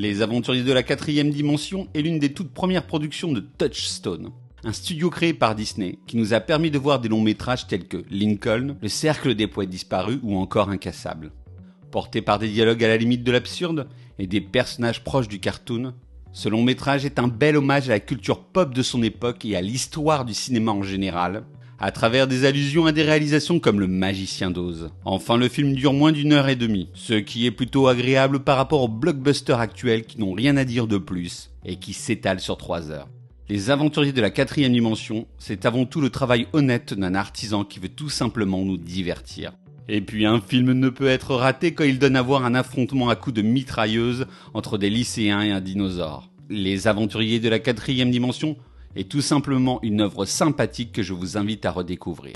Les Aventuriers de la quatrième dimension est l'une des toutes premières productions de Touchstone, un studio créé par Disney qui nous a permis de voir des longs métrages tels que Lincoln, Le Cercle des Poètes Disparus ou encore Incassable. Porté par des dialogues à la limite de l'absurde et des personnages proches du cartoon, ce long métrage est un bel hommage à la culture pop de son époque et à l'histoire du cinéma en général, à travers des allusions à des réalisations comme Le Magicien d'Oz. Enfin, le film dure moins d'une heure et demie, ce qui est plutôt agréable par rapport aux blockbusters actuels qui n'ont rien à dire de plus et qui s'étalent sur trois heures. Les aventuriers de la quatrième dimension, c'est avant tout le travail honnête d'un artisan qui veut tout simplement nous divertir. Et puis un film ne peut être raté quand il donne à voir un affrontement à coups de mitrailleuse entre des lycéens et un dinosaure. Les aventuriers de la quatrième dimension est tout simplement une œuvre sympathique que je vous invite à redécouvrir.